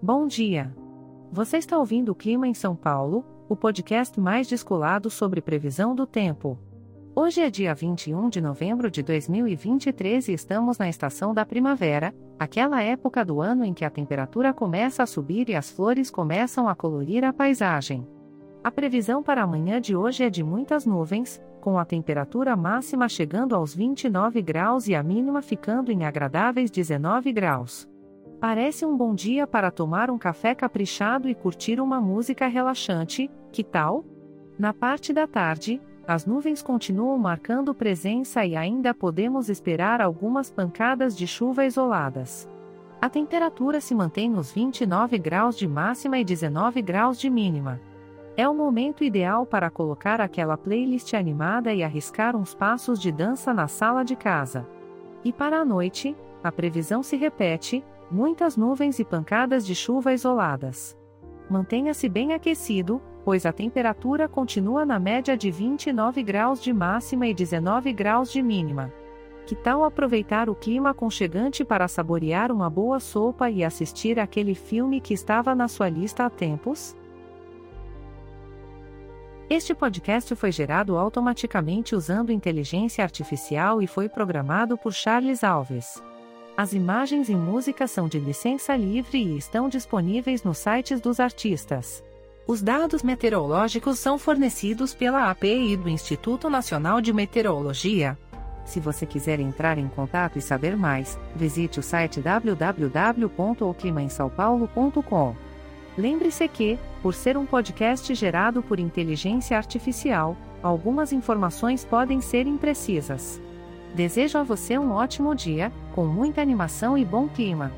Bom dia! Você está ouvindo o Clima em São Paulo, o podcast mais descolado sobre previsão do tempo. Hoje é dia 21 de novembro de 2023 e estamos na estação da primavera, aquela época do ano em que a temperatura começa a subir e as flores começam a colorir a paisagem. A previsão para amanhã de hoje é de muitas nuvens, com a temperatura máxima chegando aos 29 graus e a mínima ficando em agradáveis 19 graus. Parece um bom dia para tomar um café caprichado e curtir uma música relaxante, que tal? Na parte da tarde, as nuvens continuam marcando presença e ainda podemos esperar algumas pancadas de chuva isoladas. A temperatura se mantém nos 29 graus de máxima e 19 graus de mínima. É o momento ideal para colocar aquela playlist animada e arriscar uns passos de dança na sala de casa. E para a noite, a previsão se repete, muitas nuvens e pancadas de chuva isoladas. Mantenha-se bem aquecido, pois a temperatura continua na média de 29 graus de máxima e 19 graus de mínima. Que tal aproveitar o clima aconchegante para saborear uma boa sopa e assistir aquele filme que estava na sua lista há tempos? Este podcast foi gerado automaticamente usando inteligência artificial e foi programado por Charles Alves. As imagens e músicas são de licença livre e estão disponíveis nos sites dos artistas. Os dados meteorológicos são fornecidos pela API do Instituto Nacional de Meteorologia. Se você quiser entrar em contato e saber mais, visite o site www.oclimaemsaopaulo.com. Lembre-se que, por ser um podcast gerado por inteligência artificial, algumas informações podem ser imprecisas. Desejo a você um ótimo dia, com muita animação e bom clima.